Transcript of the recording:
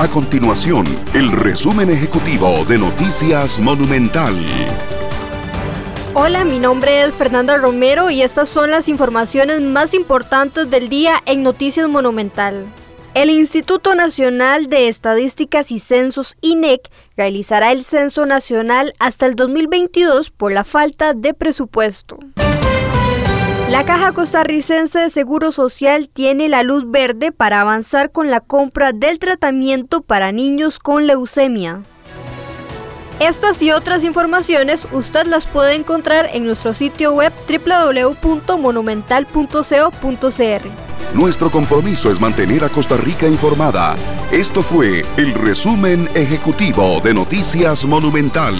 A continuación, el resumen ejecutivo de Noticias Monumental. Hola, mi nombre es Fernanda Romero y estas son las informaciones más importantes del día en Noticias Monumental. El Instituto Nacional de Estadísticas y Censos INEC realizará el censo nacional hasta el 2022 por la falta de presupuesto. La Caja Costarricense de Seguro Social tiene la luz verde para avanzar con la compra del tratamiento para niños con leucemia. Estas y otras informaciones usted las puede encontrar en nuestro sitio web www.monumental.co.cr. Nuestro compromiso es mantener a Costa Rica informada. Esto fue el resumen ejecutivo de Noticias Monumental.